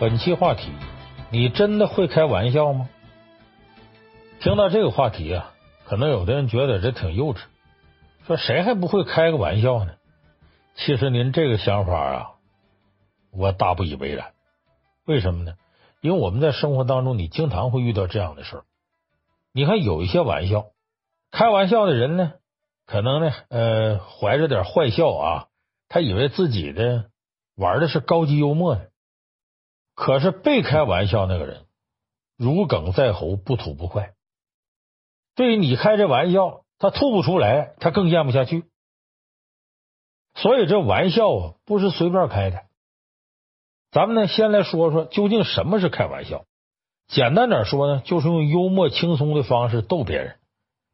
本期话题：你真的会开玩笑吗？听到这个话题啊，可能有的人觉得这挺幼稚，说谁还不会开个玩笑呢？其实您这个想法啊，我大不以为然。为什么呢？因为我们在生活当中，你经常会遇到这样的事儿。你看，有一些玩笑，开玩笑的人呢，可能呢，呃，怀着点坏笑啊，他以为自己的玩的是高级幽默呢。可是被开玩笑那个人，如鲠在喉，不吐不快。对于你开这玩笑，他吐不出来，他更咽不下去。所以这玩笑啊，不是随便开的。咱们呢，先来说说究竟什么是开玩笑。简单点说呢，就是用幽默轻松的方式逗别人，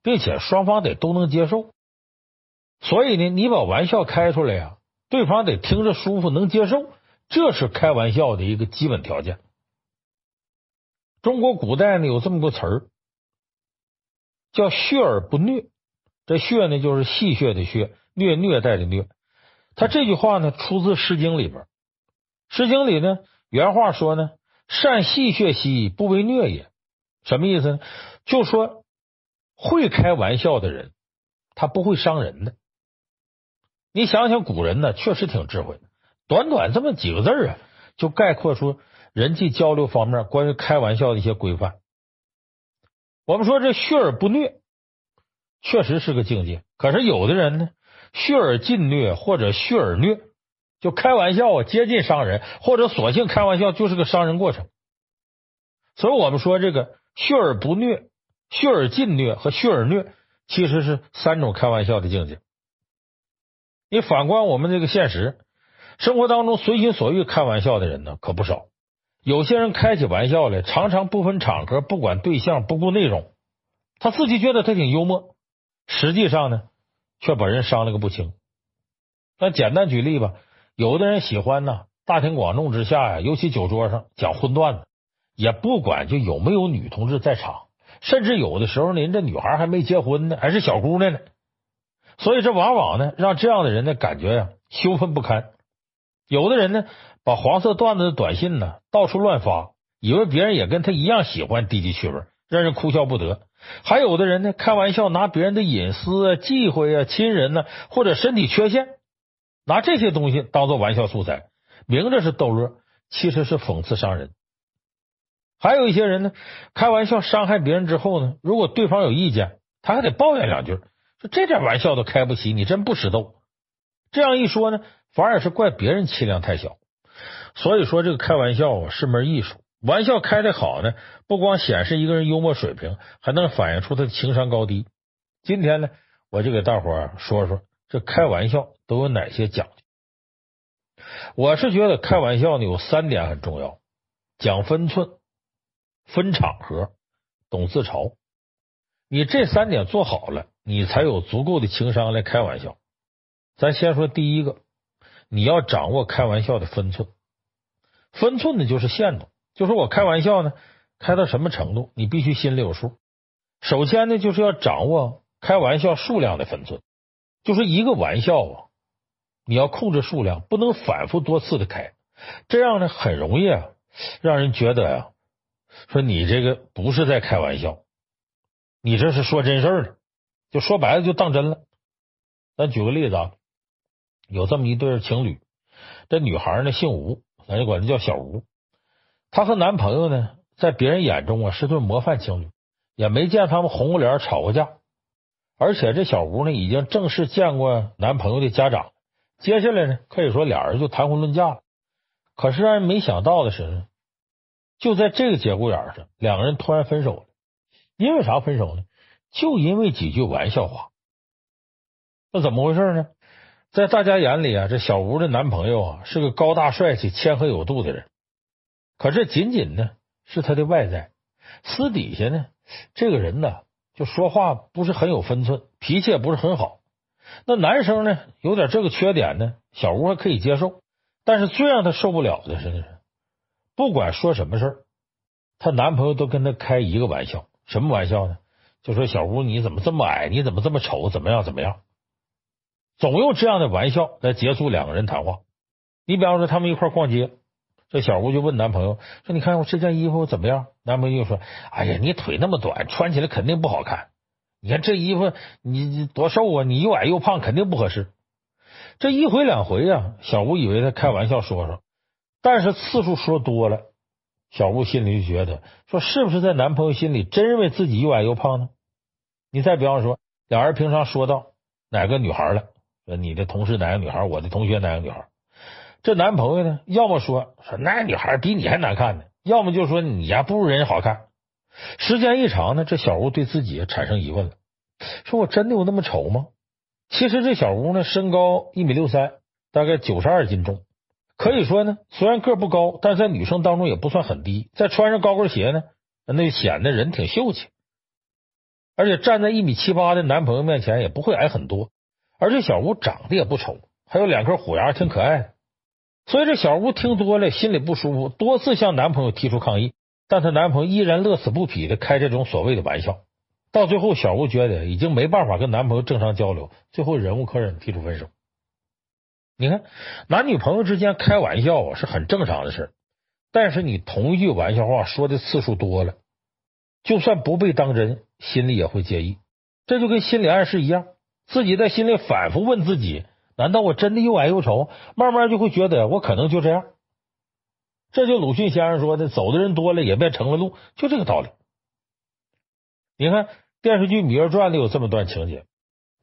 并且双方得都能接受。所以呢，你把玩笑开出来呀，对方得听着舒服，能接受。这是开玩笑的一个基本条件。中国古代呢，有这么个词儿，叫“血而不虐”。这“血”呢，就是戏谑的“谑”，虐虐待的“虐”。他这句话呢，出自《诗经》里边，《诗经》里呢，原话说呢：“善戏谑兮，不为虐也。”什么意思呢？就说会开玩笑的人，他不会伤人的。你想想，古人呢，确实挺智慧的。短短这么几个字啊，就概括出人际交流方面关于开玩笑的一些规范。我们说这谑而不虐，确实是个境界。可是有的人呢，谑而近虐或者谑而虐，就开玩笑啊，接近伤人，或者索性开玩笑就是个伤人过程。所以我们说这个谑而不虐、谑而近虐和谑而虐，其实是三种开玩笑的境界。你反观我们这个现实。生活当中随心所欲开玩笑的人呢，可不少。有些人开起玩笑来，常常不分场合，不管对象，不顾内容，他自己觉得他挺幽默，实际上呢，却把人伤了个不轻。那简单举例吧，有的人喜欢呢，大庭广众之下呀，尤其酒桌上讲荤段子，也不管就有没有女同志在场，甚至有的时候呢，人这女孩还没结婚呢，还是小姑娘呢，所以这往往呢，让这样的人呢，感觉呀，羞愤不堪。有的人呢，把黄色段子的短信呢到处乱发，以为别人也跟他一样喜欢低级趣味，让人哭笑不得。还有的人呢，开玩笑拿别人的隐私啊、忌讳啊、亲人呢，或者身体缺陷，拿这些东西当做玩笑素材，明着是逗乐，其实是讽刺伤人。还有一些人呢，开玩笑伤害别人之后呢，如果对方有意见，他还得抱怨两句，说这点玩笑都开不起，你真不识逗。这样一说呢。反而是怪别人气量太小，所以说这个开玩笑啊是门艺术。玩笑开的好呢，不光显示一个人幽默水平，还能反映出他的情商高低。今天呢，我就给大伙说说这开玩笑都有哪些讲究。我是觉得开玩笑呢有三点很重要：讲分寸、分场合、懂自嘲。你这三点做好了，你才有足够的情商来开玩笑。咱先说第一个。你要掌握开玩笑的分寸，分寸呢就是限度，就说我开玩笑呢，开到什么程度，你必须心里有数。首先呢，就是要掌握开玩笑数量的分寸，就是一个玩笑啊，你要控制数量，不能反复多次的开，这样呢很容易啊让人觉得呀，说你这个不是在开玩笑，你这是说真事儿呢，就说白了就当真了。咱举个例子啊。有这么一对情侣，这女孩呢姓吴，咱就管她叫小吴。她和男朋友呢，在别人眼中啊是对模范情侣，也没见他们红过脸吵过架。而且这小吴呢，已经正式见过男朋友的家长。接下来呢，可以说俩人就谈婚论嫁了。可是让人没想到的是，就在这个节骨眼上，两个人突然分手了。因为啥分手呢？就因为几句玩笑话。那怎么回事呢？在大家眼里啊，这小吴的男朋友啊是个高大帅气、谦和有度的人。可这仅仅呢是他的外在，私底下呢，这个人呢就说话不是很有分寸，脾气也不是很好。那男生呢有点这个缺点呢，小吴还可以接受。但是最让他受不了的是，不管说什么事儿，她男朋友都跟他开一个玩笑。什么玩笑呢？就说小吴你怎么这么矮？你怎么这么丑？怎么样？怎么样？总用这样的玩笑来结束两个人谈话。你比方说，他们一块逛街，这小吴就问男朋友说：“你看我这件衣服怎么样？”男朋友就说：“哎呀，你腿那么短，穿起来肯定不好看。你看这衣服，你你多瘦啊，你又矮又胖，肯定不合适。”这一回两回呀，小吴以为他开玩笑说说，但是次数说多了，小吴心里就觉得说是不是在男朋友心里真认为自己又矮又胖呢？你再比方说，俩人平常说到哪个女孩了，你的同事哪个女孩，我的同学哪个女孩，这男朋友呢，要么说说那女孩比你还难看呢，要么就说你呀不如人好看。时间一长呢，这小吴对自己产生疑问了，说我真的有那么丑吗？其实这小吴呢，身高一米六三，大概九十二斤重，可以说呢，虽然个不高，但在女生当中也不算很低。再穿上高跟鞋呢，那就显得人挺秀气。而且站在一米七八的男朋友面前，也不会矮很多。而且小吴长得也不丑，还有两颗虎牙，挺可爱的。所以这小吴听多了，心里不舒服，多次向男朋友提出抗议，但她男朋友依然乐此不疲的开这种所谓的玩笑。到最后，小吴觉得已经没办法跟男朋友正常交流，最后忍无可忍，提出分手。你看，男女朋友之间开玩笑啊是很正常的事，但是你同一句玩笑话说的次数多了，就算不被当真，心里也会介意。这就跟心理暗示一样，自己在心里反复问自己：难道我真的又矮又丑？慢慢就会觉得我可能就这样。这就鲁迅先生说的：“走的人多了，也便成了路。”就这个道理。你看。电视剧《芈月传》里有这么段情节：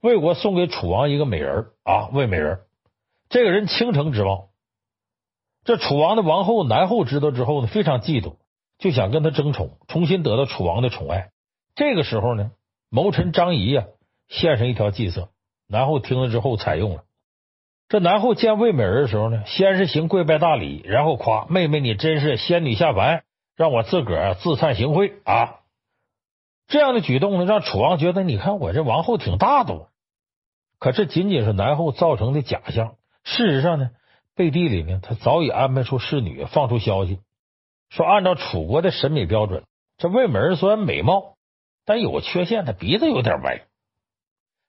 魏国送给楚王一个美人啊，魏美人，这个人倾城之貌。这楚王的王后、南后知道之后呢，非常嫉妒，就想跟他争宠，重新得到楚王的宠爱。这个时候呢，谋臣张仪呀，献上一条计策。南后听了之后采用了。这南后见魏美人的时候呢，先是行跪拜大礼，然后夸妹妹你真是仙女下凡，让我自个儿自惭形秽啊。这样的举动呢，让楚王觉得，你看我这王后挺大度。可这仅仅是南后造成的假象。事实上呢，背地里呢，他早已安排出侍女，放出消息说，按照楚国的审美标准，这魏美人虽然美貌，但有缺陷，她鼻子有点歪。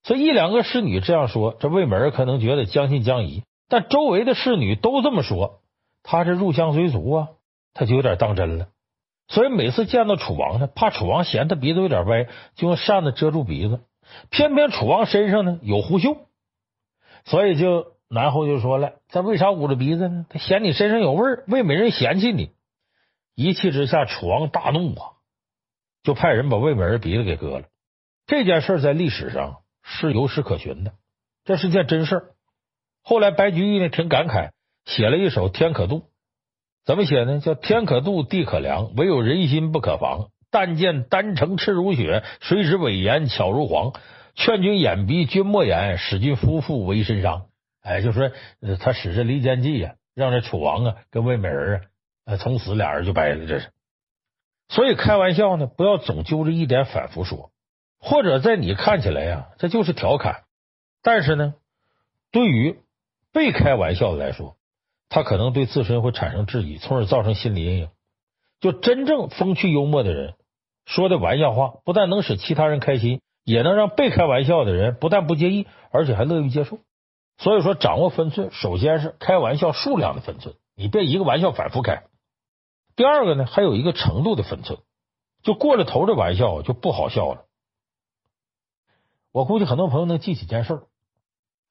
所以一两个侍女这样说，这魏美人可能觉得将信将疑。但周围的侍女都这么说，她这入乡随俗啊，她就有点当真了。所以每次见到楚王呢，怕楚王嫌他鼻子有点歪，就用扇子遮住鼻子。偏偏楚王身上呢有胡须，所以就南后就说了：“他为啥捂着鼻子呢？他嫌你身上有味儿，魏美人嫌弃你。”一气之下，楚王大怒啊，就派人把魏美人鼻子给割了。这件事在历史上是有史可循的，这是件真事儿。后来白居易呢挺感慨，写了一首《天可度》。怎么写呢？叫天可度，地可量，唯有人心不可防。但见丹城赤如血，谁知伪颜巧如簧。劝君掩鼻，君莫言，使君夫妇为身伤。哎，就说他使这离间计呀，让这楚王啊跟魏美人啊，从此俩人就掰了。这是，所以开玩笑呢，不要总揪着一点反复说，或者在你看起来呀，这就是调侃。但是呢，对于被开玩笑的来说。他可能对自身会产生质疑，从而造成心理阴影。就真正风趣幽默的人说的玩笑话，不但能使其他人开心，也能让被开玩笑的人不但不介意，而且还乐于接受。所以说，掌握分寸，首先是开玩笑数量的分寸，你别一个玩笑反复开。第二个呢，还有一个程度的分寸，就过了头的玩笑就不好笑了。我估计很多朋友能记起件事儿：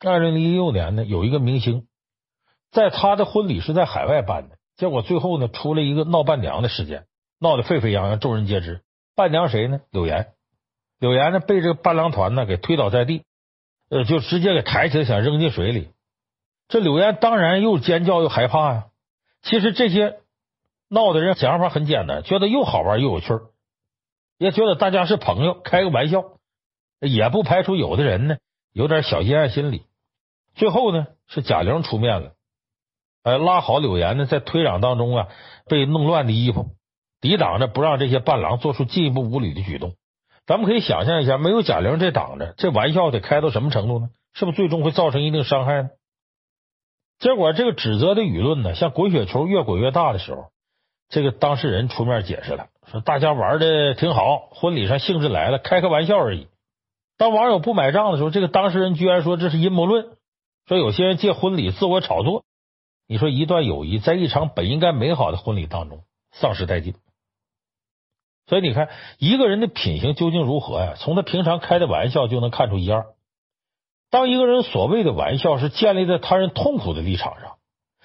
二零一六年呢，有一个明星。在他的婚礼是在海外办的，结果最后呢，出了一个闹伴娘的事件，闹得沸沸扬扬，众人皆知。伴娘谁呢？柳岩。柳岩呢，被这个伴郎团呢给推倒在地，呃，就直接给抬起来，想扔进水里。这柳岩当然又尖叫又害怕呀。其实这些闹的人想法很简单，觉得又好玩又有趣儿，也觉得大家是朋友，开个玩笑，也不排除有的人呢有点小阴暗心理。最后呢，是贾玲出面了。呃，拉好柳岩呢，在推攘当中啊，被弄乱的衣服，抵挡着不让这些伴郎做出进一步无礼的举动。咱们可以想象一下，没有贾玲这挡着，这玩笑得开到什么程度呢？是不是最终会造成一定伤害呢？结果这个指责的舆论呢，像滚雪球越滚越大的时候，这个当事人出面解释了，说大家玩的挺好，婚礼上兴致来了，开个玩笑而已。当网友不买账的时候，这个当事人居然说这是阴谋论，说有些人借婚礼自我炒作。你说一段友谊在一场本应该美好的婚礼当中丧失殆尽。所以你看，一个人的品行究竟如何呀？从他平常开的玩笑就能看出一二。当一个人所谓的玩笑是建立在他人痛苦的立场上，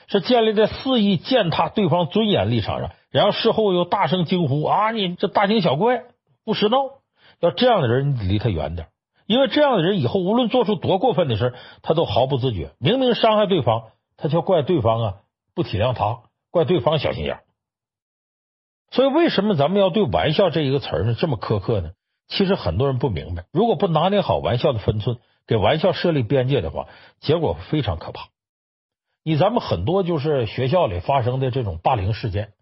是建立在肆意践踏对方尊严立场上，然后事后又大声惊呼啊，你这大惊小怪，不识闹，要这样的人，你离他远点，因为这样的人以后无论做出多过分的事，他都毫不自觉。明明伤害对方，他却怪对方啊不体谅他，怪对方小心眼。所以，为什么咱们要对“玩笑”这一个词儿呢这么苛刻呢？其实很多人不明白，如果不拿捏好玩笑的分寸，给玩笑设立边界的话，结果非常可怕。你咱们很多就是学校里发生的这种霸凌事件，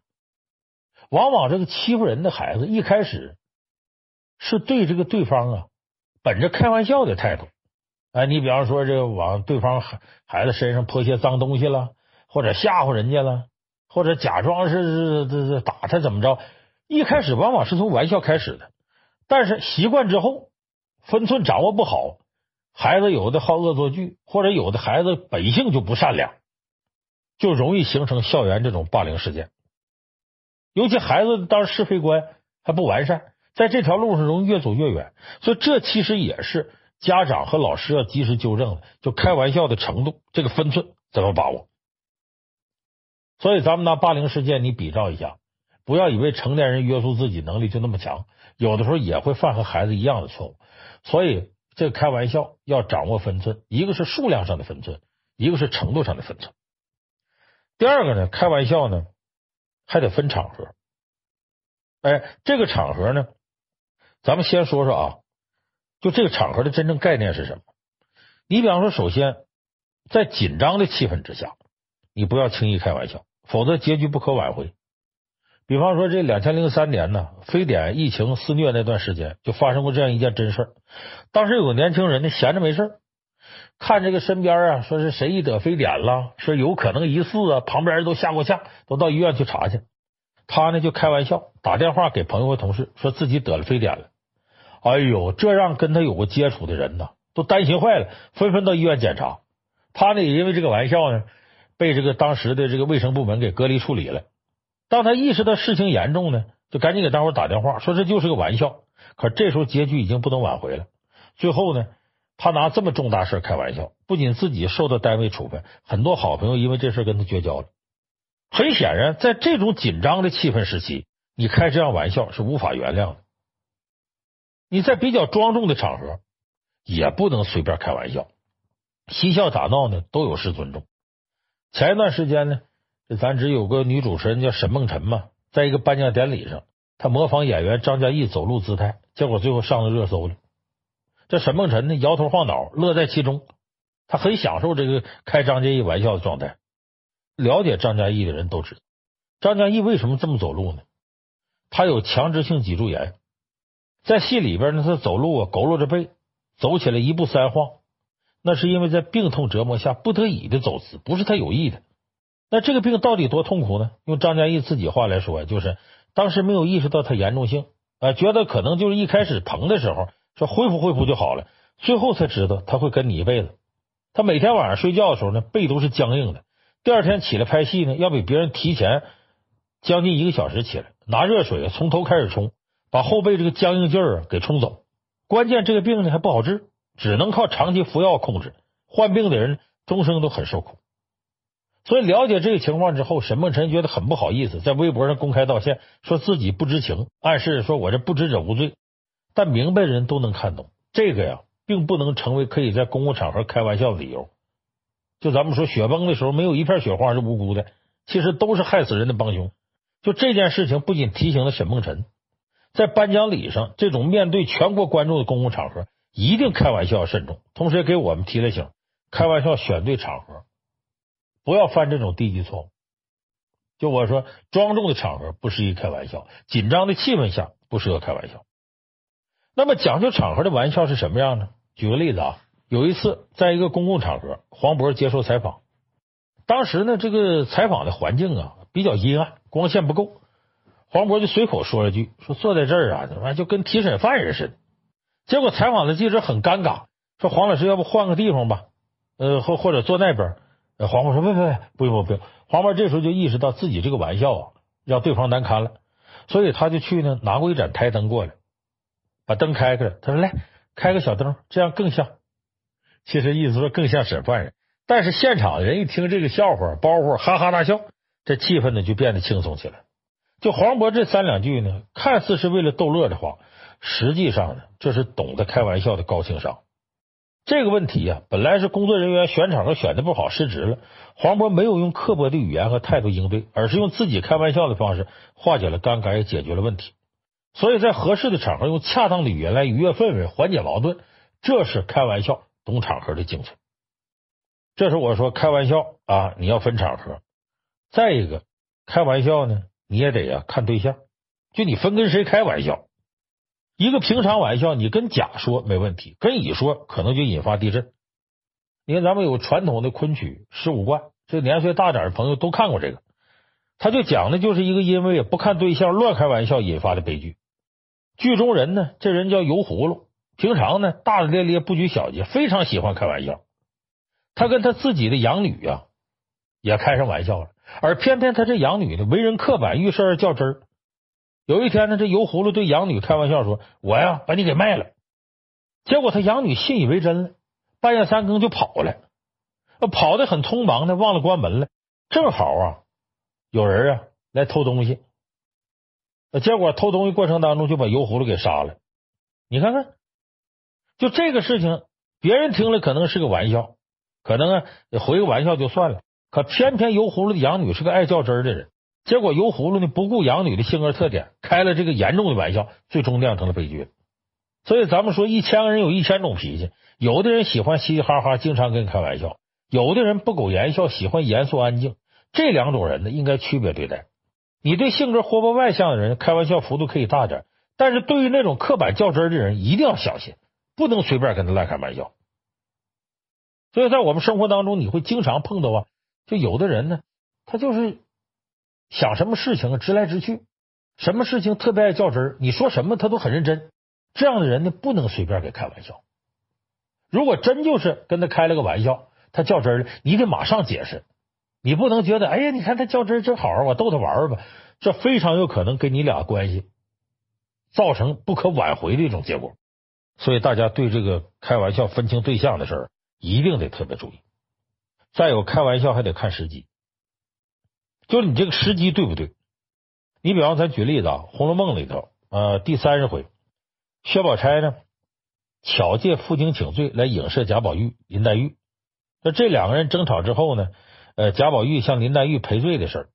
往往这个欺负人的孩子一开始是对这个对方啊，本着开玩笑的态度。哎，你比方说这个往对方孩孩子身上泼些脏东西了，或者吓唬人家了。或者假装是是是打他怎么着？一开始往往是从玩笑开始的，但是习惯之后，分寸掌握不好，孩子有的好恶作剧，或者有的孩子本性就不善良，就容易形成校园这种霸凌事件。尤其孩子当是非观还不完善，在这条路上容易越走越远。所以这其实也是家长和老师要及时纠正的，就开玩笑的程度，这个分寸怎么把握？所以，咱们拿霸凌事件你比照一下，不要以为成年人约束自己能力就那么强，有的时候也会犯和孩子一样的错误。所以，这个开玩笑要掌握分寸，一个是数量上的分寸，一个是程度上的分寸。第二个呢，开玩笑呢还得分场合。哎，这个场合呢，咱们先说说啊，就这个场合的真正概念是什么？你比方说，首先在紧张的气氛之下。你不要轻易开玩笑，否则结局不可挽回。比方说，这两千零三年呢，非典疫情肆虐那段时间，就发生过这样一件真事儿。当时有个年轻人呢，闲着没事儿，看这个身边啊，说是谁一得非典了，说有可能疑似啊，旁边人都吓过吓，都到医院去查去。他呢就开玩笑，打电话给朋友和同事，说自己得了非典了。哎呦，这让跟他有过接触的人呢，都担心坏了，纷纷到医院检查。他呢也因为这个玩笑呢。被这个当时的这个卫生部门给隔离处理了。当他意识到事情严重呢，就赶紧给大伙打电话说这就是个玩笑。可这时候结局已经不能挽回了。最后呢，他拿这么重大事开玩笑，不仅自己受到单位处分，很多好朋友因为这事跟他绝交了。很显然，在这种紧张的气氛时期，你开这样玩笑是无法原谅的。你在比较庄重的场合也不能随便开玩笑，嬉笑打闹呢都有失尊重。前一段时间呢，这咱只有个女主持人叫沈梦辰嘛，在一个颁奖典礼上，她模仿演员张嘉译走路姿态，结果最后上了热搜了。这沈梦辰呢，摇头晃脑，乐在其中，他很享受这个开张嘉译玩笑的状态。了解张嘉译的人都知道，张嘉译为什么这么走路呢？他有强直性脊柱炎，在戏里边呢，他走路啊，佝偻着背，走起来一步三晃。那是因为在病痛折磨下不得已的走姿，不是他有意的。那这个病到底多痛苦呢？用张嘉译自己话来说，就是当时没有意识到它严重性，啊，觉得可能就是一开始疼的时候说恢复恢复就好了，最后才知道他会跟你一辈子。他每天晚上睡觉的时候呢，背都是僵硬的，第二天起来拍戏呢，要比别人提前将近一个小时起来，拿热水从头开始冲，把后背这个僵硬劲儿给冲走。关键这个病呢还不好治。只能靠长期服药控制，患病的人终生都很受苦。所以了解这个情况之后，沈梦辰觉得很不好意思，在微博上公开道歉，说自己不知情，暗示说我这不知者无罪。但明白人都能看懂，这个呀，并不能成为可以在公共场合开玩笑的理由。就咱们说雪崩的时候，没有一片雪花是无辜的，其实都是害死人的帮凶。就这件事情，不仅提醒了沈梦辰，在颁奖礼上这种面对全国观众的公共场合。一定开玩笑要慎重，同时也给我们提了醒：开玩笑选对场合，不要犯这种低级错误。就我说，庄重的场合不适宜开玩笑，紧张的气氛下不适合开玩笑。那么讲究场合的玩笑是什么样呢？举个例子啊，有一次在一个公共场合，黄渤接受采访，当时呢这个采访的环境啊比较阴暗，光线不够，黄渤就随口说了句：“说坐在这儿啊，怎么就跟提审犯人似的。”结果采访的记者很尴尬，说：“黄老师，要不换个地方吧？呃，或或者坐那边。”黄渤说：“别别别，不用不用不用。”黄渤这时候就意识到自己这个玩笑啊，让对方难堪了，所以他就去呢，拿过一盏台灯过来，把灯开开了。他说：“来，开个小灯，这样更像。”其实意思说更像审犯人。但是现场的人一听这个笑话包袱，哈哈大笑，这气氛呢就变得轻松起来。就黄渤这三两句呢，看似是为了逗乐的话，实际上呢，这是懂得开玩笑的高情商。这个问题呀、本来是工作人员选场合选的不好，失职了。黄渤没有用刻薄的语言和态度应对，而是用自己开玩笑的方式化解了尴尬，也解决了问题。所以在合适的场合用恰当的语言来愉悦氛围，缓解矛盾，这是开玩笑懂场合的精髓。这是我说开玩笑啊，你要分场合。再一个，开玩笑呢，你也得呀看对象，就你分跟谁开玩笑。一个平常玩笑，你跟甲说没问题，跟乙说可能就引发地震。你看咱们有传统的昆曲《十五贯》，这年岁大点的朋友都看过这个，他就讲的就是一个因为不看对象乱开玩笑引发的悲剧。剧中人呢，这人叫油葫芦，平常呢大大咧咧不拘小节，非常喜欢开玩笑。他跟他自己的养女啊，也开上玩笑了，而偏偏他这养女呢，为人刻板，遇事儿较真儿。有一天呢，这油葫芦对养女开玩笑说：“我呀，把你给卖了。”结果他养女信以为真了，半夜三更就跑了，跑的很匆忙的，忘了关门了。正好啊，有人啊来偷东西，结果偷东西过程当中就把油葫芦给杀了。你看看，就这个事情，别人听了可能是个玩笑。可能啊，回个玩笑就算了，可偏偏油葫芦的养女是个爱较真儿的人，结果油葫芦呢不顾养女的性格特点，开了这个严重的玩笑，最终酿成了悲剧。所以咱们说，一千个人有一千种脾气，有的人喜欢嘻嘻哈哈，经常跟你开玩笑；有的人不苟言笑，喜欢严肃安静。这两种人呢，应该区别对待。你对性格活泼外向的人，开玩笑幅度可以大点，但是对于那种刻板较真儿的人，一定要小心，不能随便跟他乱开玩笑。所以在我们生活当中，你会经常碰到啊，就有的人呢，他就是想什么事情直来直去，什么事情特别爱较真儿，你说什么他都很认真。这样的人呢，不能随便给开玩笑。如果真就是跟他开了个玩笑，他较真了，你得马上解释。你不能觉得，哎呀，你看他较真儿真好，我逗他玩吧，这非常有可能给你俩关系造成不可挽回的一种结果。所以大家对这个开玩笑分清对象的事儿。一定得特别注意。再有，开玩笑还得看时机，就是你这个时机对不对？你比方咱举例子啊，《红楼梦》里头，呃，第三十回，薛宝钗呢巧借负荆请罪来影射贾宝玉、林黛玉。那这两个人争吵之后呢，呃，贾宝玉向林黛玉赔罪的事儿，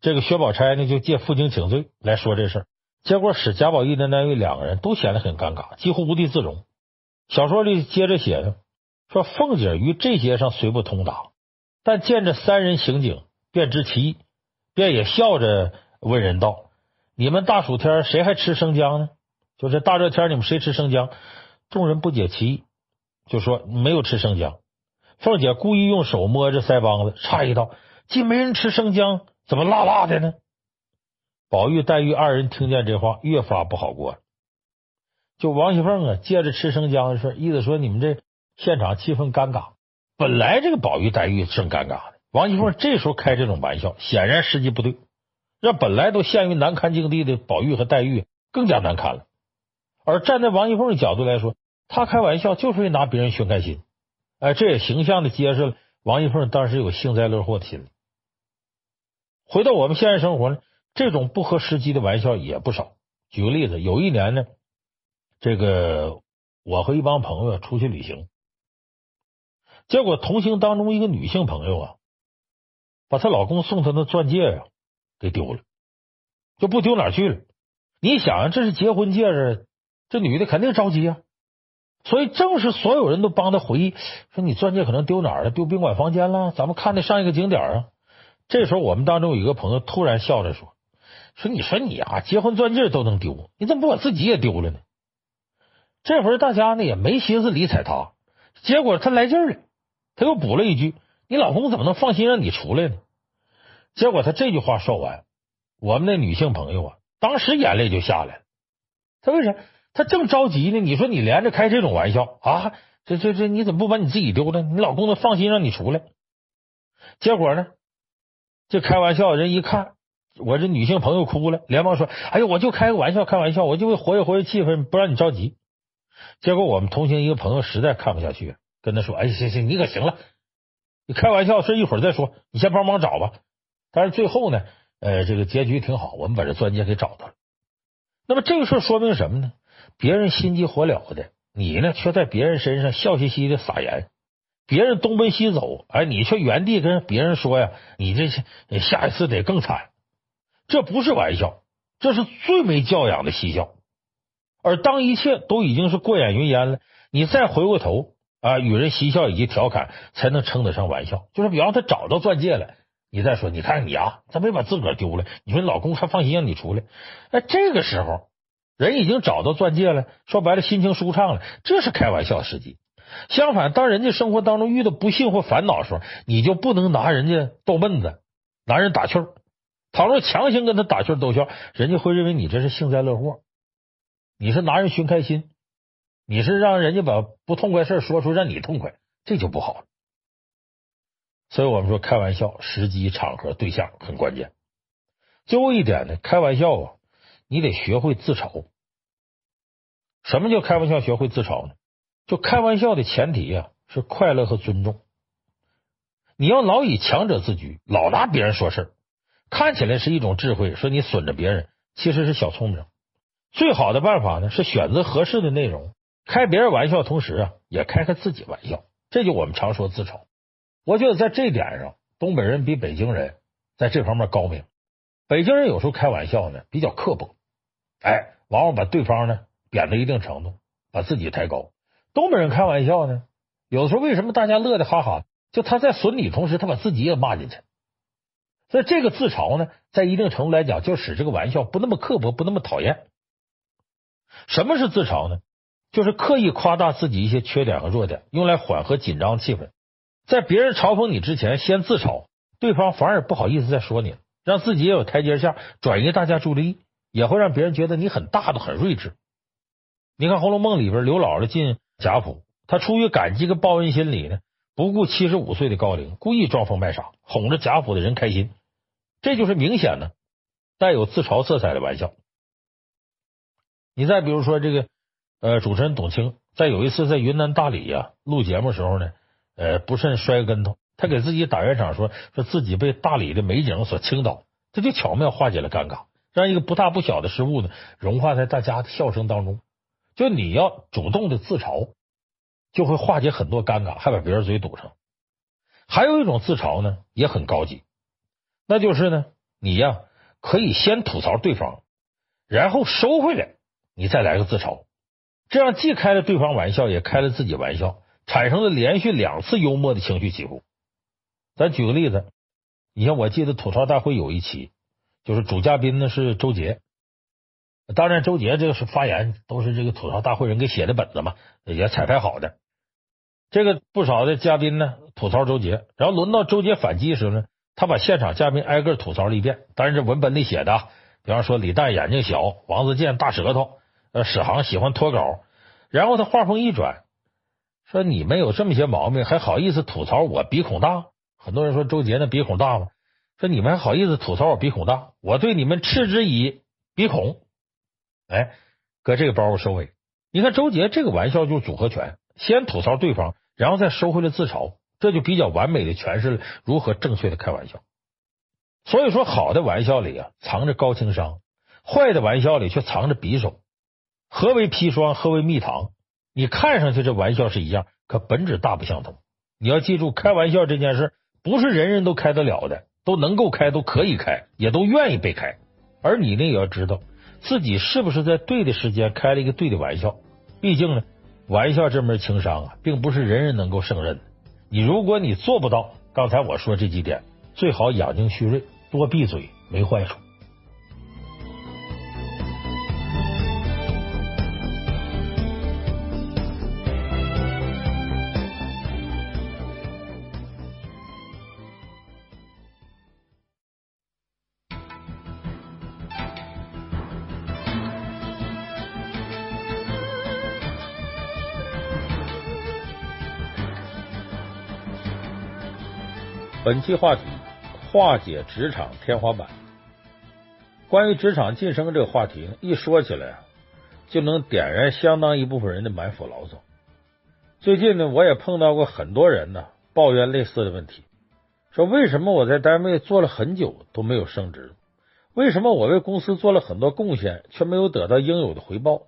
这个薛宝钗呢就借负荆请罪来说这事儿，结果使贾宝玉、林黛玉两个人都显得很尴尬，几乎无地自容。小说里接着写的。说凤姐于这些上虽不通达，但见着三人行景，便知其意，便也笑着问人道：“你们大暑天谁还吃生姜呢？就是大热天，你们谁吃生姜？”众人不解其意，就说没有吃生姜。凤姐故意用手摸着腮帮子，诧异道：“既没人吃生姜，怎么辣辣的呢？”宝玉、黛玉二人听见这话，越发不好过了。就王熙凤啊，借着吃生姜的事，意思说你们这。现场气氛尴尬，本来这个宝玉黛玉正尴尬呢，王熙凤这时候开这种玩笑，显然时机不对，让本来都陷于难堪境地的宝玉和黛玉更加难堪了。而站在王熙凤的角度来说，她开玩笑就是为拿别人寻开心，哎，这也形象的揭示了王熙凤当时有幸灾乐祸的心理。回到我们现实生活呢，这种不合时机的玩笑也不少。举个例子，有一年呢，这个我和一帮朋友出去旅行。结果同行当中一个女性朋友啊，把她老公送她的钻戒呀给丢了，就不丢哪去了。你想，这是结婚戒指，这女的肯定着急啊。所以正是所有人都帮她回忆，说你钻戒可能丢哪儿了，丢宾馆房间了，咱们看的上一个景点啊。这时候我们当中有一个朋友突然笑着说：“说你说你啊，结婚钻戒都能丢，你怎么不把自己也丢了呢？”这会儿大家呢也没心思理睬他，结果他来劲了。他又补了一句：“你老公怎么能放心让你出来呢？”结果他这句话说完，我们那女性朋友啊，当时眼泪就下来了。他为啥？他正着急呢。你说你连着开这种玩笑啊？这这这，你怎么不把你自己丢了？你老公能放心让你出来？结果呢，这开玩笑人一看，我这女性朋友哭了，连忙说：“哎呦，我就开个玩笑，开玩笑，我就会活跃活跃气氛，不让你着急。”结果我们同行一个朋友实在看不下去了，跟他说：“哎，行行，你可行了，你开玩笑，这一会儿再说，你先帮忙找吧。”但是最后呢，呃，这个结局挺好，我们把这钻戒给找到了。那么这个事说明什么呢？别人心急火燎的，你呢却在别人身上笑嘻嘻的撒盐。别人东奔西走，哎，你却原地跟别人说呀，你这下一次得更惨。这不是玩笑，这是最没教养的嬉笑。而当一切都已经是过眼云烟了，你再回过头啊，与人嬉笑以及调侃，才能称得上玩笑。就是比方他找到钻戒了，你再说，你看你啊，他没把自个儿丢了，你说你老公还放心让你出来？哎，这个时候人已经找到钻戒了，说白了心情舒畅了，这是开玩笑时机。相反，当人家生活当中遇到不幸或烦恼的时候，你就不能拿人家逗闷子，拿人打趣儿。倘若强行跟他打趣逗笑，人家会认为你这是幸灾乐祸，你是拿人寻开心，你是让人家把不痛快事说出让你痛快，这就不好。所以我们说，开玩笑时机、场合、对象很关键。最后一点呢，开玩笑啊，你得学会自嘲。什么叫开玩笑学会自嘲呢？就开玩笑的前提呀，是快乐和尊重。你要老以强者自居，老拿别人说事，看起来是一种智慧，说你损着别人，其实是小聪明。最好的办法呢，是选择合适的内容，开别人玩笑，同时啊，也开开自己玩笑。这就我们常说自嘲。我觉得在这点上，东北人比北京人在这方面高明。北京人有时候开玩笑呢，比较刻薄，哎，往往把对方呢贬到一定程度，把自己抬高。东北人开玩笑呢，有的时候为什么大家乐得哈哈？就他在损你同时，他把自己也骂进去。所以这个自嘲呢，在一定程度来讲，就使这个玩笑不那么刻薄，不那么讨厌。什么是自嘲呢？就是刻意夸大自己一些缺点和弱点，用来缓和紧张气氛。在别人嘲讽你之前，先自嘲，对方反而不好意思再说你，让自己也有台阶下，转移大家注意力，也会让别人觉得你很大度、很睿智。你看《红楼梦》里边，刘姥姥进。贾府，他出于感激跟报恩心理呢，不顾七十五岁的高龄，故意装疯卖傻，哄着贾府的人开心。这就是明显的带有自嘲色彩的玩笑。你再比如说这个呃，主持人董卿，在有一次在云南大理呀录节目时候呢，呃，不慎摔个跟头，他给自己打圆场说，说自己被大理的美景所倾倒，这就巧妙化解了尴尬，让一个不大不小的失误呢融化在大家的笑声当中。就你要主动的自嘲，就会化解很多尴尬，还把别人嘴堵上。还有一种自嘲呢，也很高级，那就是呢，你呀可以先吐槽对方，然后收回来，你再来个自嘲，这样既开了对方玩笑，也开了自己玩笑，产生了连续两次幽默的情绪起伏。咱举个例子，你像我记得吐槽大会有一期，就是主嘉宾呢是周杰。当然，周杰这个是发言，都是这个吐槽大会人给写的本子嘛，也彩排好的。这个不少的嘉宾呢吐槽周杰，然后轮到周杰反击时候呢，他把现场嘉宾挨个吐槽了一遍。当然，这文本里写的，比方说李诞眼睛小，王自健大舌头，呃，史航喜欢脱稿。然后他话锋一转，说：“你们有这么些毛病，还好意思吐槽我鼻孔大？”很多人说周杰那鼻孔大吗？说你们还好意思吐槽我鼻孔大？我对你们嗤之以鼻孔。哎，搁这个包袱收尾。你看周杰这个玩笑就是组合拳，先吐槽对方，然后再收回来自嘲，这就比较完美的诠释了如何正确的开玩笑。所以说，好的玩笑里啊藏着高情商，坏的玩笑里却藏着匕首。何为砒霜？何为蜜糖？你看上去这玩笑是一样，可本质大不相同。你要记住，开玩笑这件事不是人人都开得了的，都能够开，都可以开，也都愿意被开。而你呢，也要知道。自己是不是在对的时间开了一个对的玩笑？毕竟呢，玩笑这门情商啊，并不是人人能够胜任的。你如果你做不到刚才我说这几点，最好养精蓄锐，多闭嘴没坏处。本期话题：化解职场天花板。关于职场晋升这个话题，一说起来啊，就能点燃相当一部分人的满腹牢骚。最近呢，我也碰到过很多人呢，抱怨类似的问题，说为什么我在单位做了很久都没有升职？为什么我为公司做了很多贡献，却没有得到应有的回报？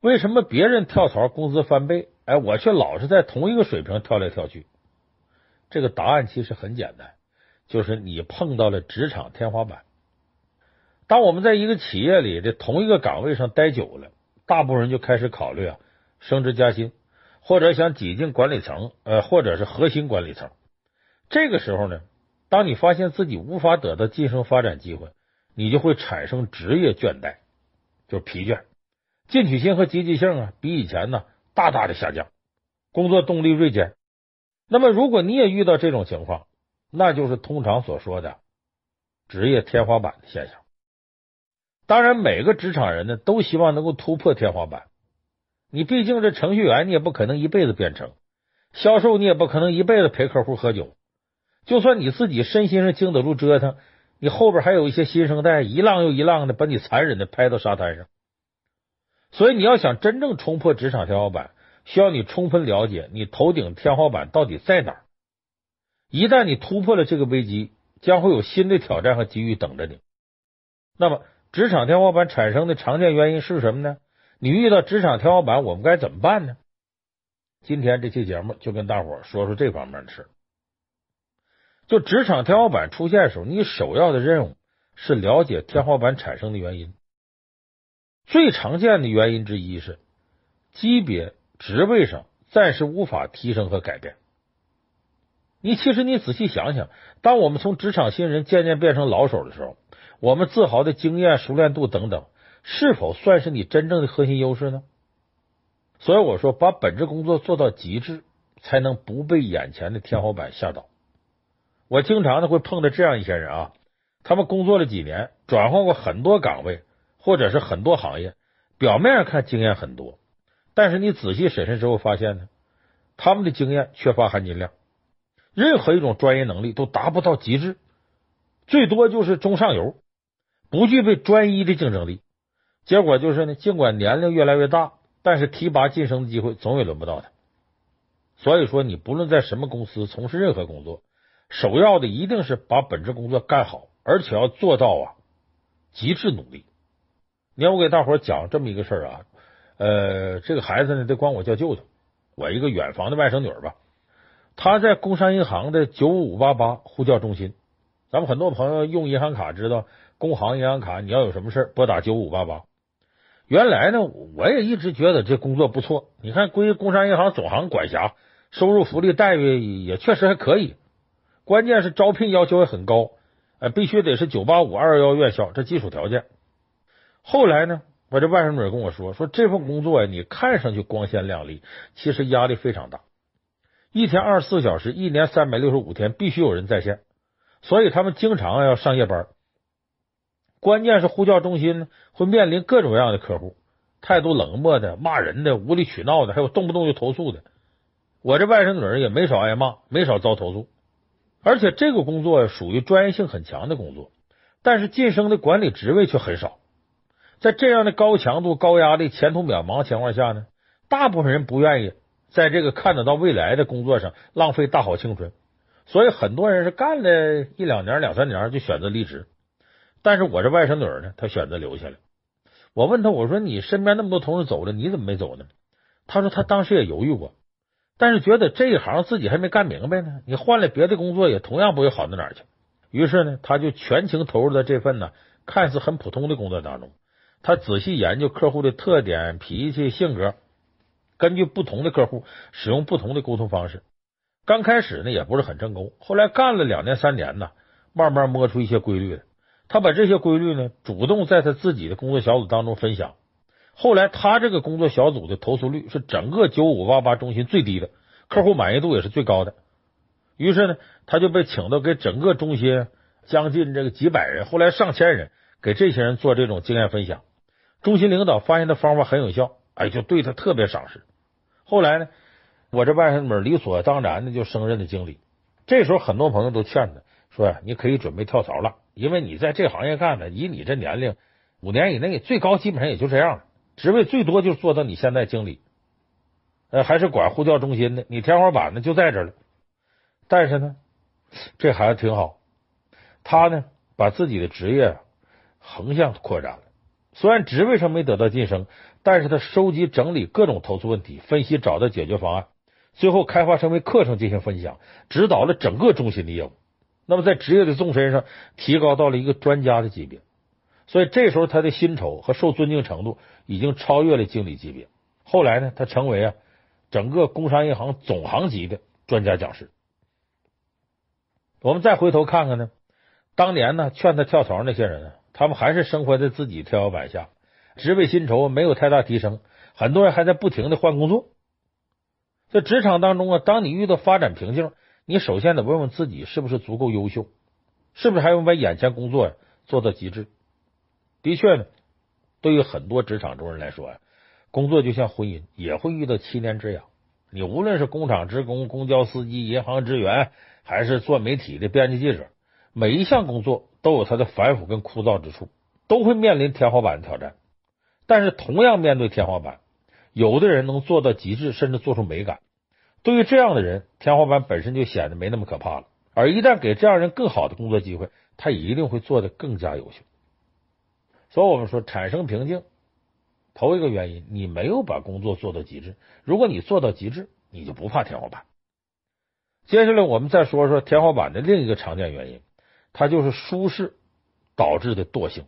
为什么别人跳槽工资翻倍，哎，我却老是在同一个水平跳来跳去？这个答案其实很简单，就是你碰到了职场天花板。当我们在一个企业里的同一个岗位上待久了，大部分人就开始考虑啊，升职加薪，或者想挤进管理层，呃，或者是核心管理层。这个时候呢，当你发现自己无法得到晋升发展机会，你就会产生职业倦怠，就是疲倦，进取心和积极性啊，比以前呢大大的下降，工作动力锐减。那么，如果你也遇到这种情况，那就是通常所说的职业天花板的现象。当然，每个职场人呢都希望能够突破天花板。你毕竟这程序员，你也不可能一辈子编程；销售，你也不可能一辈子陪客户喝酒。就算你自己身心上经得住折腾，你后边还有一些新生代一浪又一浪的把你残忍的拍到沙滩上。所以，你要想真正冲破职场天花板。需要你充分了解你头顶天花板到底在哪儿。一旦你突破了这个危机，将会有新的挑战和机遇等着你。那么，职场天花板产生的常见原因是什么呢？你遇到职场天花板，我们该怎么办呢？今天这期节目就跟大伙说说这方面的事。就职场天花板出现的时候，你首要的任务是了解天花板产生的原因。最常见的原因之一是级别。职位上暂时无法提升和改变。你其实你仔细想想，当我们从职场新人渐渐变成老手的时候，我们自豪的经验、熟练度等等，是否算是你真正的核心优势呢？所以我说，把本职工作做到极致，才能不被眼前的天花板吓倒。我经常的会碰到这样一些人啊，他们工作了几年，转换过很多岗位，或者是很多行业，表面上看经验很多。但是你仔细审视之后发现呢，他们的经验缺乏含金量，任何一种专业能力都达不到极致，最多就是中上游，不具备专一的竞争力。结果就是呢，尽管年龄越来越大，但是提拔晋升的机会总也轮不到他。所以说，你不论在什么公司从事任何工作，首要的一定是把本职工作干好，而且要做到啊极致努力。你看，我给大伙讲这么一个事儿啊。呃，这个孩子呢，得管我叫舅舅。我一个远房的外甥女儿吧，她在工商银行的九五五八八呼叫中心。咱们很多朋友用银行卡知道，工行银行卡你要有什么事拨打九五五八八。原来呢，我也一直觉得这工作不错。你看，归工商银行总行管辖，收入、福利、待遇也确实还可以。关键是招聘要求也很高，呃，必须得是九八五、二幺幺院校，这基础条件。后来呢？我这外甥女跟我说：“说这份工作呀，你看上去光鲜亮丽，其实压力非常大。一天二十四小时，一年三百六十五天，必须有人在线，所以他们经常要上夜班。关键是呼叫中心，会面临各种各样的客户，态度冷漠的、骂人的、无理取闹的，还有动不动就投诉的。我这外甥女也没少挨骂，没少遭投诉。而且这个工作属于专业性很强的工作，但是晋升的管理职位却很少。”在这样的高强度、高压力、前途渺茫情况下呢，大部分人不愿意在这个看得到未来的工作上浪费大好青春，所以很多人是干了一两年、两三年就选择离职。但是我这外甥女儿呢，她选择留下来。我问她，我说你身边那么多同事走了，你怎么没走呢？她说她当时也犹豫过，但是觉得这一行自己还没干明白呢，你换了别的工作也同样不会好到哪儿去。于是呢，她就全情投入到这份呢看似很普通的工作当中。他仔细研究客户的特点、脾气、性格，根据不同的客户使用不同的沟通方式。刚开始呢也不是很成功，后来干了两年三年呢，慢慢摸出一些规律来。他把这些规律呢主动在他自己的工作小组当中分享。后来他这个工作小组的投诉率是整个九五八八中心最低的，客户满意度也是最高的。于是呢，他就被请到给整个中心将近这个几百人，后来上千人，给这些人做这种经验分享。中心领导发现的方法很有效，哎，就对他特别赏识。后来呢，我这外甥女理所当然的就升任了经理。这时候很多朋友都劝他说呀：“你可以准备跳槽了，因为你在这行业干的，以你这年龄，五年以内最高基本上也就这样了，职位最多就做到你现在经理，呃，还是管呼叫中心的，你天花板呢就在这了。但是呢，这孩子挺好，他呢把自己的职业横向扩展了，虽然职位上没得到晋升，但是他收集整理各种投诉问题，分析找到解决方案。”最后开发成为课程进行分享，指导了整个中心的业务。那么在职业的纵深上提高到了一个专家的级别，所以这时候他的薪酬和受尊敬程度已经超越了经理级别。后来呢，他成为啊整个工商银行总行级的专家讲师。我们再回头看看呢，当年呢劝他跳槽那些人，他们还是生活在自己天花板下，职位薪酬没有太大提升，很多人还在不停的换工作。在职场当中啊，当你遇到发展瓶颈，你首先得问问自己是不是足够优秀，是不是还用把眼前工作做到极致？的确呢，对于很多职场中人来说呀，工作就像婚姻，也会遇到七年之痒。你无论是工厂职工、公交司机、银行职员，还是做媒体的编辑记者，每一项工作都有它的繁复跟枯燥之处，都会面临天花板的挑战。但是同样面对天花板。有的人能做到极致，甚至做出美感。对于这样的人，天花板本身就显得没那么可怕了。而一旦给这样人更好的工作机会，他一定会做得更加优秀。所以，我们说产生瓶颈，头一个原因，你没有把工作做到极致。如果你做到极致，你就不怕天花板。接下来，我们再说说天花板的另一个常见原因，它就是舒适导致的惰性。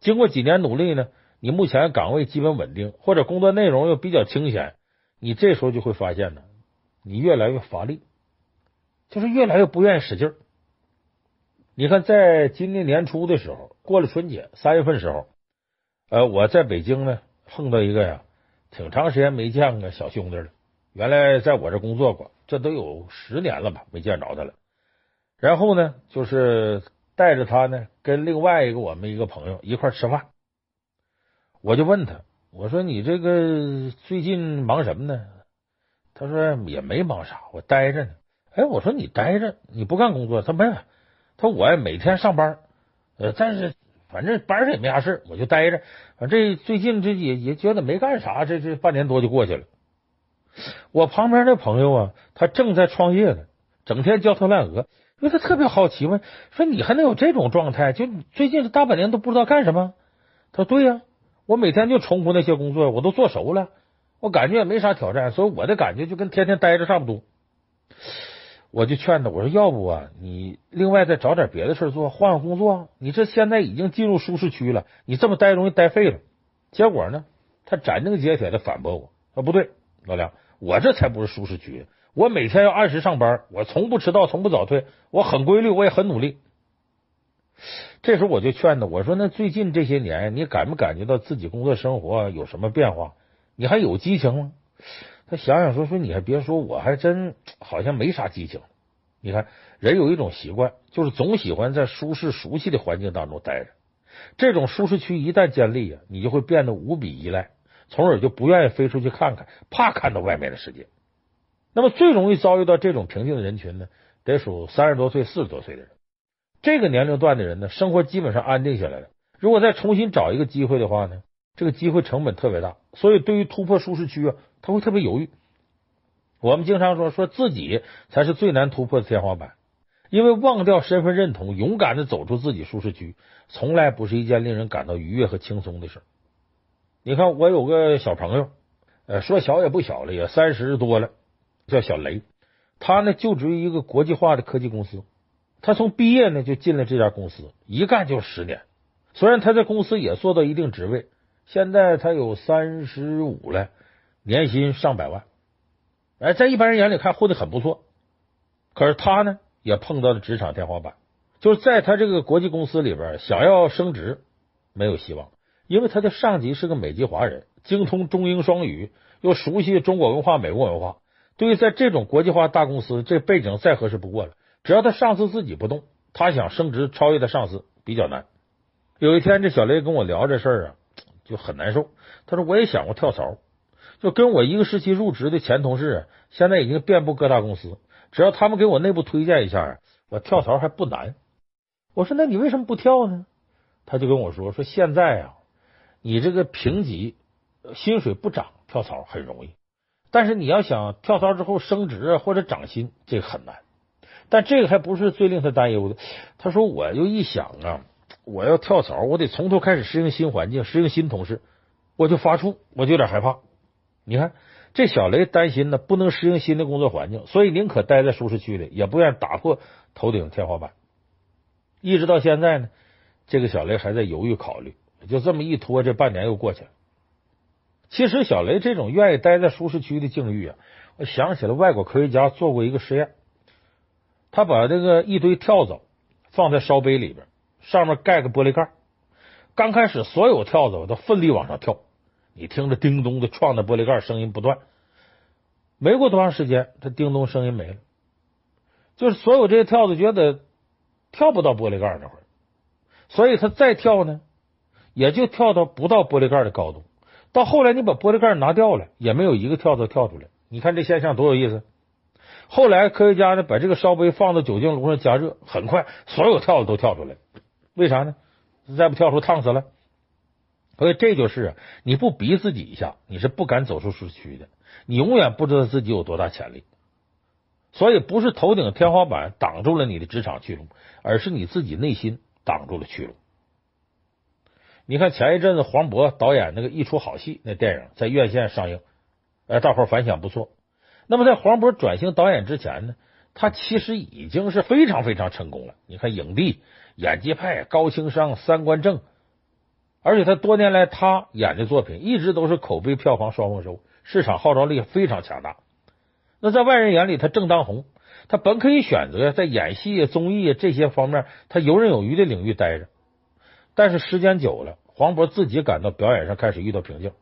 经过几年努力呢，你目前岗位基本稳定，或者工作内容又比较清闲，你这时候就会发现呢，你越来越乏力，就是越来越不愿意使劲儿。你看，在今年年初的时候，过了春节，三月份时候，呃，我在北京呢碰到一个呀，挺长时间没见个小兄弟了。原来在我这工作过，这都有十年了吧，没见着他了。然后呢，就是带着他呢，跟另外一个我们一个朋友一块吃饭。我就问他，我说你这个最近忙什么呢？他说也没忙啥，我待着呢。哎，我说你待着，你不干工作？他没有，他说我每天上班，呃，但是反正班上也没啥事，我就待着。反正最近这也也觉得没干啥，这这半年多就过去了。我旁边那朋友啊，他正在创业呢，整天焦头烂额，因为他特别好奇问，说你还能有这种状态？就最近这大半年都不知道干什么？他说对呀。我每天就重复那些工作，我都做熟了，我感觉也没啥挑战，所以我的感觉就跟天天待着差不多。我就劝他，我说要不啊，你另外再找点别的事做，换换工作。你这现在已经进入舒适区了，你这么待容易待废了。结果呢，他斩钉截铁的反驳我，说不对，老梁，我这才不是舒适区，我每天要按时上班，我从不迟到，从不早退，我很规律，我也很努力。这时候我就劝他，我说：“那最近这些年，你感没感觉到自己工作生活有什么变化？你还有激情吗？”他想想说：“说你还别说，我还真好像没啥激情。你看，人有一种习惯，就是总喜欢在舒适熟悉的环境当中待着。这种舒适区一旦建立啊，你就会变得无比依赖，从而就不愿意飞出去看看，怕看到外面的世界。那么最容易遭遇到这种瓶颈的人群呢，得数三十多岁、四十多岁的人。”这个年龄段的人呢，生活基本上安定下来了。如果再重新找一个机会的话呢，这个机会成本特别大，所以对于突破舒适区啊，他会特别犹豫。我们经常说，说自己才是最难突破的天花板，因为忘掉身份认同，勇敢的走出自己舒适区，从来不是一件令人感到愉悦和轻松的事。你看，我有个小朋友，呃，说小也不小了，也三十多了，叫小雷，他呢就职于一个国际化的科技公司。他从毕业呢就进了这家公司，一干就十年。虽然他在公司也做到一定职位，现在他有三十五了，年薪上百万。哎，在一般人眼里看混得很不错。可是他呢也碰到了职场天花板，就是在他这个国际公司里边，想要升职没有希望，因为他的上级是个美籍华人，精通中英双语，又熟悉中国文化、美国文化。对于在这种国际化大公司，这背景再合适不过了。只要他上司自己不动，他想升职超越他上司比较难。有一天，这小雷跟我聊这事儿啊，就很难受。他说：“我也想过跳槽，就跟我一个时期入职的前同事，现在已经遍布各大公司，只要他们给我内部推荐一下，我跳槽还不难。我说那你为什么不跳呢？他就跟我说说现在啊，你这个评级薪水不涨，跳槽很容易。但是你要想跳槽之后升职或者涨薪，这个很难。但这个还不是最令他担忧的。他说我就一想啊，我要跳槽，我得从头开始适应新环境，适应新同事，我就发怵，我就有点害怕。你看。这小雷担心呢，不能适应新的工作环境，所以宁可待在舒适区里，也不愿意打破头顶天花板。一直到现在呢，这个小雷还在犹豫考虑，就这么一拖，这半年又过去了。其实小雷这种愿意待在舒适区的境遇啊，我想起了外国科学家做过一个实验，他把这个一堆跳蚤放在烧杯里边，上面盖个玻璃盖，刚开始所有跳蚤都奋力往上跳。你听着叮咚的撞的玻璃盖声音不断，没过多长时间，这叮咚声音没了。就是所有这些跳蚤觉得跳不到玻璃盖那会儿，所以它再跳呢，也就跳到不到玻璃盖的高度。到后来你把玻璃盖拿掉了，也没有一个跳蚤跳出来。你看这现象多有意思。后来科学家呢，把这个烧杯放到酒精炉上加热，很快所有跳蚤都跳出来。为啥呢？再不跳出烫死了。所以这就是啊，你不逼自己一下，你是不敢走出舒适区的。你永远不知道自己有多大潜力。所以不是头顶天花板挡住了你的职场去路，而是你自己内心挡住了去路。你看前一阵子黄渤导演那个一出好戏，那电影在院线上映，呃，大伙反响不错。那么在黄渤转型导演之前呢，他其实已经是非常非常成功了。你看影帝、演技派、高情商、三观正。而且他多年来他演的作品一直都是口碑票房双丰收，市场号召力非常强大。那在外人眼里他正当红，他本可以选择在演戏、综艺这些方面他游刃有余的领域待着。但是时间久了，黄渤自己感到表演上开始遇到瓶颈。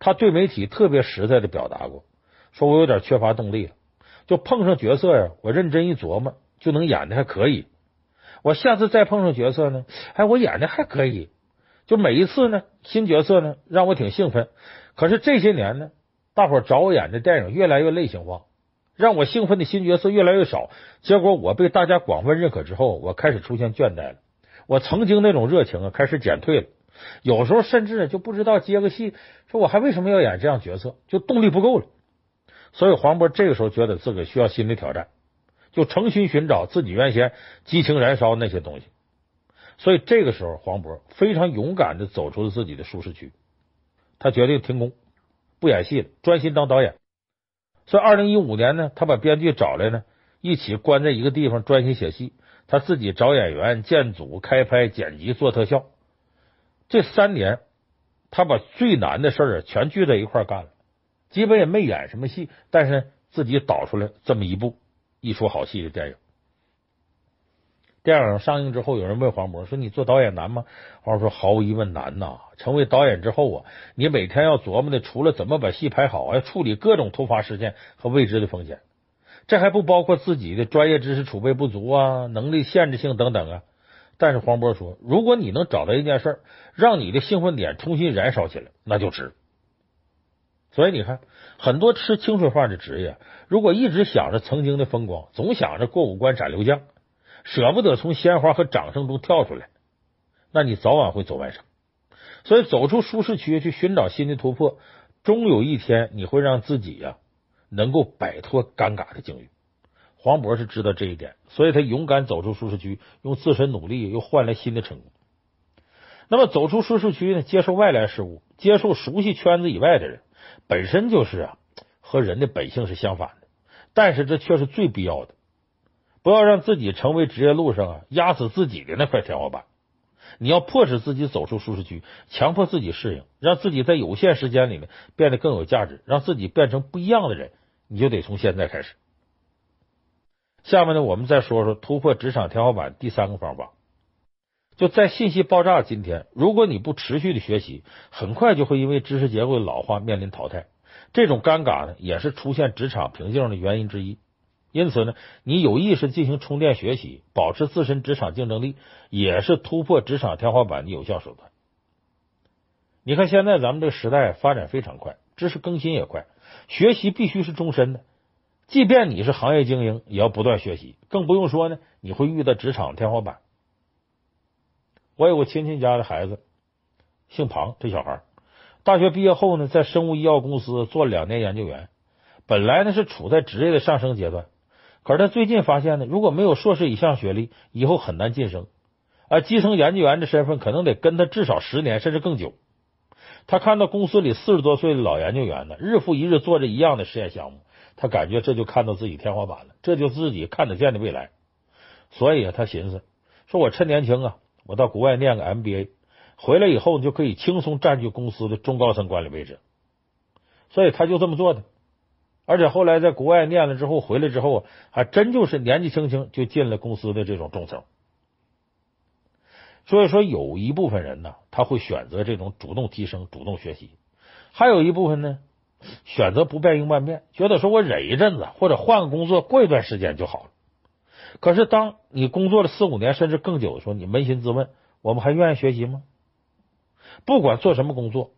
他对媒体特别实在的表达过，说我有点缺乏动力了，就碰上角色呀，我认真一琢磨就能演的还可以。我下次再碰上角色呢，哎，我演的还可以，就每一次呢，新角色呢让我挺兴奋。可是这些年呢，大伙找我演的电影越来越类型化，让我兴奋的新角色越来越少。结果我被大家广泛认可之后，我开始出现倦怠了。我曾经那种热情啊，开始减退了。有时候甚至就不知道接个戏，说我还为什么要演这样角色，就动力不够了。所以黄渤这个时候觉得自个需要新的挑战。就诚心寻找自己原先激情燃烧那些东西，所以这个时候黄渤非常勇敢的走出了自己的舒适区，他决定停工，不演戏了，专心当导演。所以二零一五年呢，他把编剧找来呢，一起关在一个地方专心写戏，他自己找演员、建组、开拍、剪辑、做特效。这三年，他把最难的事儿全聚在一块干了，基本也没演什么戏，但是自己导出来这么一部。一出好戏的电影，电影上映之后，有人问黄渤说：“你做导演难吗？”黄渤说：“毫无疑问难呐！成为导演之后啊，你每天要琢磨的，除了怎么把戏拍好，要处理各种突发事件和未知的风险。这还不包括自己的专业知识储备不足啊，能力限制性等等啊。”但是黄渤说：“如果你能找到一件事，让你的兴奋点重新燃烧起来，那就值。”所以你看，很多吃清水饭的职业，如果一直想着曾经的风光，总想着过五关斩六将，舍不得从鲜花和掌声中跳出来，那你早晚会走完场。所以走出舒适区去寻找新的突破，终有一天你会让自己呀、啊、能够摆脱尴尬的境遇。黄渤是知道这一点，所以他勇敢走出舒适区，用自身努力又换来新的成功。那么走出舒适区呢，接受外来事物，接受熟悉圈子以外的人。本身就是啊，和人的本性是相反的，但是这却是最必要的。不要让自己成为职业路上啊压死自己的那块天花板。你要迫使自己走出舒适区，强迫自己适应，让自己在有限时间里面变得更有价值，让自己变成不一样的人。你就得从现在开始。下面呢，我们再说说突破职场天花板第三个方法。就在信息爆炸的今天，如果你不持续的学习，很快就会因为知识结构的老化面临淘汰。这种尴尬呢，也是出现职场瓶颈的原因之一。因此呢，你有意识进行充电学习，保持自身职场竞争力，也是突破职场天花板的有效手段。你看，现在咱们这个时代发展非常快，知识更新也快，学习必须是终身的。即便你是行业精英，也要不断学习。更不用说呢，你会遇到职场天花板。我有个亲戚家的孩子，姓庞，这小孩大学毕业后呢，在生物医药公司做了两年研究员。本来呢是处在职业的上升阶段，可是他最近发现呢，如果没有硕士以上学历，以后很难晋升。而基层研究员的身份可能得跟他至少十年甚至更久。他看到公司里四十多岁的老研究员呢，日复一日做着一样的实验项目。他感觉这就看到自己天花板了，这就自己看得见的未来。所以啊，他寻思说：“我趁年轻啊，我到国外念个 MBA，回来以后就可以轻松占据公司的中高层管理位置。”所以他就这么做的。而且后来在国外念了之后，回来之后啊，还真就是年纪轻轻就进了公司的这种中层。所以说，有一部分人呢，他会选择这种主动提升、主动学习；还有一部分呢。选择不变应万变，觉得说我忍一阵子，或者换个工作，过一段时间就好了。可是当你工作了四五年甚至更久的时候，你扪心自问：我们还愿意学习吗？不管做什么工作，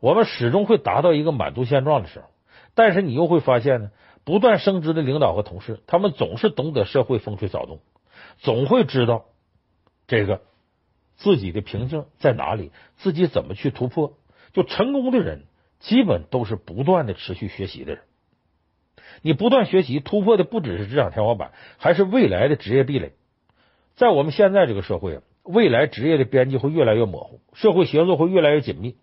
我们始终会达到一个满足现状的时候。但是你又会发现呢，不断升职的领导和同事，他们总是懂得社会风吹草动，总会知道这个自己的瓶颈在哪里，自己怎么去突破。就成功的人。基本都是不断的持续学习的人。你不断学习，突破的不只是职场天花板，还是未来的职业壁垒。在我们现在这个社会啊，未来职业的边际会越来越模糊，社会协作会越来越紧密。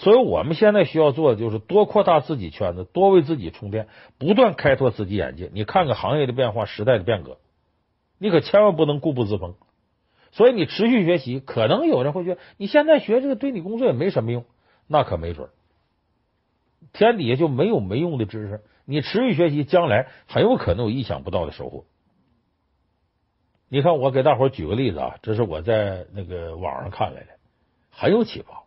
所以，我们现在需要做的就是多扩大自己圈子，多为自己充电，不断开拓自己眼界。你看看行业的变化，时代的变革，你可千万不能固步自封。所以，你持续学习，可能有人会觉得你现在学这个对你工作也没什么用，那可没准。天底下就没有没用的知识，你持续学习，将来很有可能有意想不到的收获。你看，我给大伙举个例子啊，这是我在那个网上看来的，很有启发。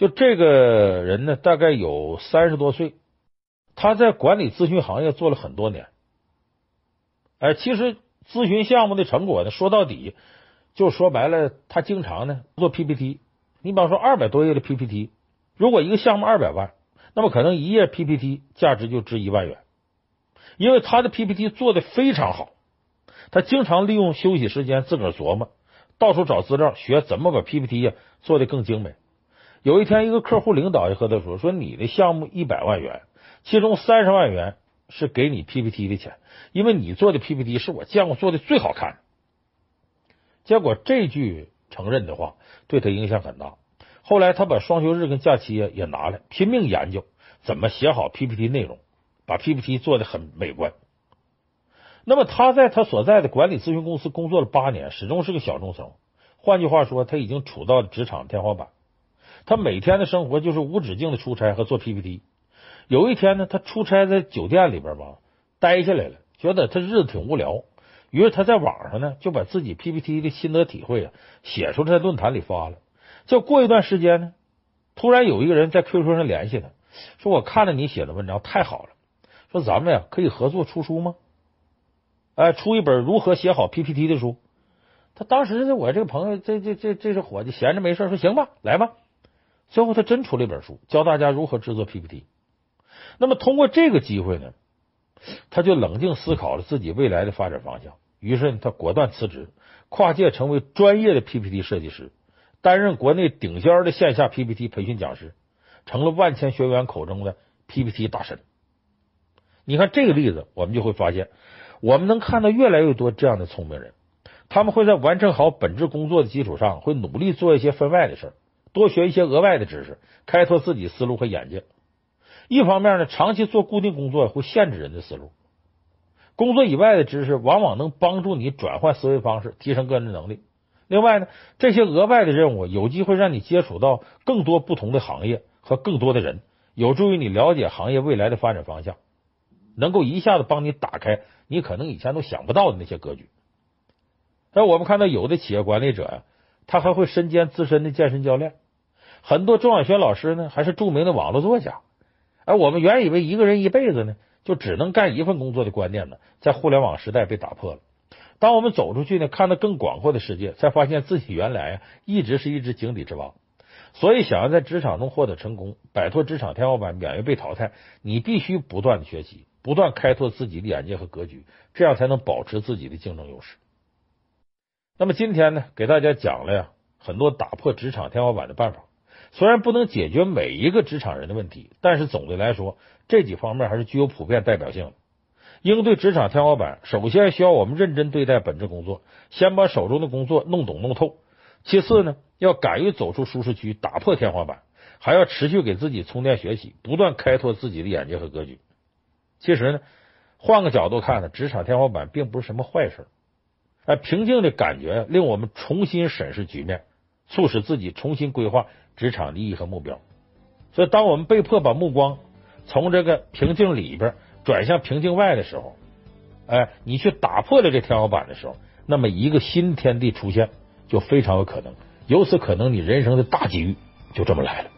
就这个人呢，大概有三十多岁，他在管理咨询行业做了很多年。哎，其实咨询项目的成果呢，说到底，就说白了，他经常呢做 PPT。你比方说二百多页的 PPT，如果一个项目二百万。那么可能一页 PPT 价值就值一万元，因为他的 PPT 做的非常好，他经常利用休息时间自个儿琢磨，到处找资料学怎么把 PPT 呀做的更精美。有一天，一个客户领导也和他说：“说你的项目一百万元，其中三十万元是给你 PPT 的钱，因为你做的 PPT 是我见过做的最好看。”结果这句承认的话对他影响很大。后来，他把双休日跟假期也拿来，拼命研究怎么写好 PPT 内容，把 PPT 做得很美观。那么，他在他所在的管理咨询公司工作了八年，始终是个小中层。换句话说，他已经处到了职场天花板。他每天的生活就是无止境的出差和做 PPT。有一天呢，他出差在酒店里边吧，待下来了，觉得他日子挺无聊，于是他在网上呢就把自己 PPT 的心得体会啊写出来，在论坛里发了。就过一段时间呢，突然有一个人在 QQ 上联系他，说：“我看了你写的文章，太好了，说咱们呀可以合作出书吗？哎，出一本如何写好 PPT 的书。”他当时我这个朋友，这这这这是伙计，闲着没事说行吧，来吧。最后他真出了一本书，教大家如何制作 PPT。那么通过这个机会呢，他就冷静思考了自己未来的发展方向，于是他果断辞职，跨界成为专业的 PPT 设计师。担任国内顶尖的线下 PPT 培训讲师，成了万千学员口中的 PPT 大神。你看这个例子，我们就会发现，我们能看到越来越多这样的聪明人，他们会在完成好本职工作的基础上，会努力做一些分外的事，多学一些额外的知识，开拓自己思路和眼界。一方面呢，长期做固定工作会限制人的思路，工作以外的知识往往能帮助你转换思维方式，提升个人的能力。另外呢，这些额外的任务有机会让你接触到更多不同的行业和更多的人，有助于你了解行业未来的发展方向，能够一下子帮你打开你可能以前都想不到的那些格局。但我们看到有的企业管理者呀，他还会身兼资深的健身教练，很多中小学老师呢还是著名的网络作家。而我们原以为一个人一辈子呢就只能干一份工作的观念呢，在互联网时代被打破了。当我们走出去呢，看到更广阔的世界，才发现自己原来啊一直是一只井底之蛙。所以，想要在职场中获得成功，摆脱职场天花板，免于被淘汰，你必须不断的学习，不断开拓自己的眼界和格局，这样才能保持自己的竞争优势。那么今天呢，给大家讲了呀很多打破职场天花板的办法，虽然不能解决每一个职场人的问题，但是总的来说，这几方面还是具有普遍代表性的。应对职场天花板，首先需要我们认真对待本职工作，先把手中的工作弄懂弄透。其次呢，要敢于走出舒适区，打破天花板，还要持续给自己充电学习，不断开拓自己的眼界和格局。其实呢，换个角度看呢，职场天花板并不是什么坏事。哎，平静的感觉令我们重新审视局面，促使自己重新规划职场利益和目标。所以，当我们被迫把目光从这个平静里边转向平静外的时候，哎，你去打破了这天花板的时候，那么一个新天地出现就非常有可能。由此可能，你人生的大机遇就这么来了。